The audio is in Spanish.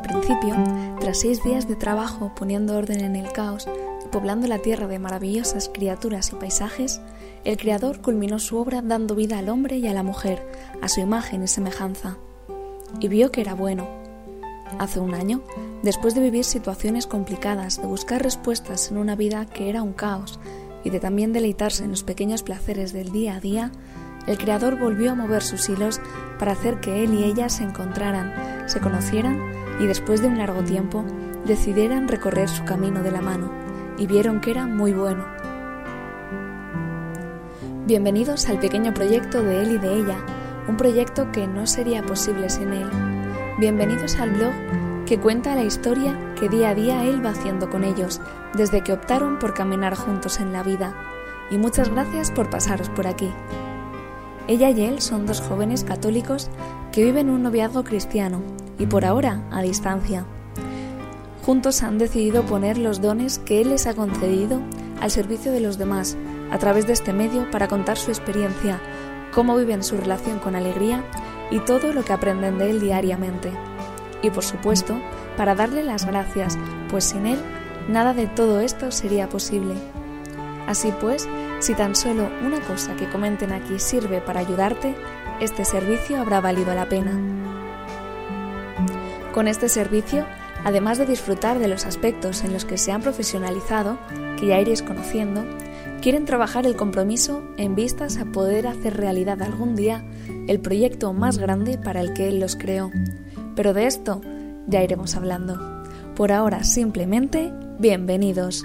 principio, tras seis días de trabajo poniendo orden en el caos y poblando la tierra de maravillosas criaturas y paisajes, el Creador culminó su obra dando vida al hombre y a la mujer, a su imagen y semejanza. Y vio que era bueno. Hace un año, después de vivir situaciones complicadas, de buscar respuestas en una vida que era un caos y de también deleitarse en los pequeños placeres del día a día, el Creador volvió a mover sus hilos para hacer que él y ella se encontraran, se conocieran y después de un largo tiempo decidieran recorrer su camino de la mano y vieron que era muy bueno. Bienvenidos al pequeño proyecto de él y de ella, un proyecto que no sería posible sin él. Bienvenidos al blog que cuenta la historia que día a día él va haciendo con ellos, desde que optaron por caminar juntos en la vida. Y muchas gracias por pasaros por aquí. Ella y él son dos jóvenes católicos que viven un noviazgo cristiano y por ahora a distancia. Juntos han decidido poner los dones que Él les ha concedido al servicio de los demás a través de este medio para contar su experiencia, cómo viven su relación con alegría y todo lo que aprenden de Él diariamente. Y por supuesto, para darle las gracias, pues sin Él nada de todo esto sería posible. Así pues, si tan solo una cosa que comenten aquí sirve para ayudarte, este servicio habrá valido la pena. Con este servicio, además de disfrutar de los aspectos en los que se han profesionalizado, que ya iréis conociendo, quieren trabajar el compromiso en vistas a poder hacer realidad algún día el proyecto más grande para el que Él los creó. Pero de esto ya iremos hablando. Por ahora simplemente, bienvenidos.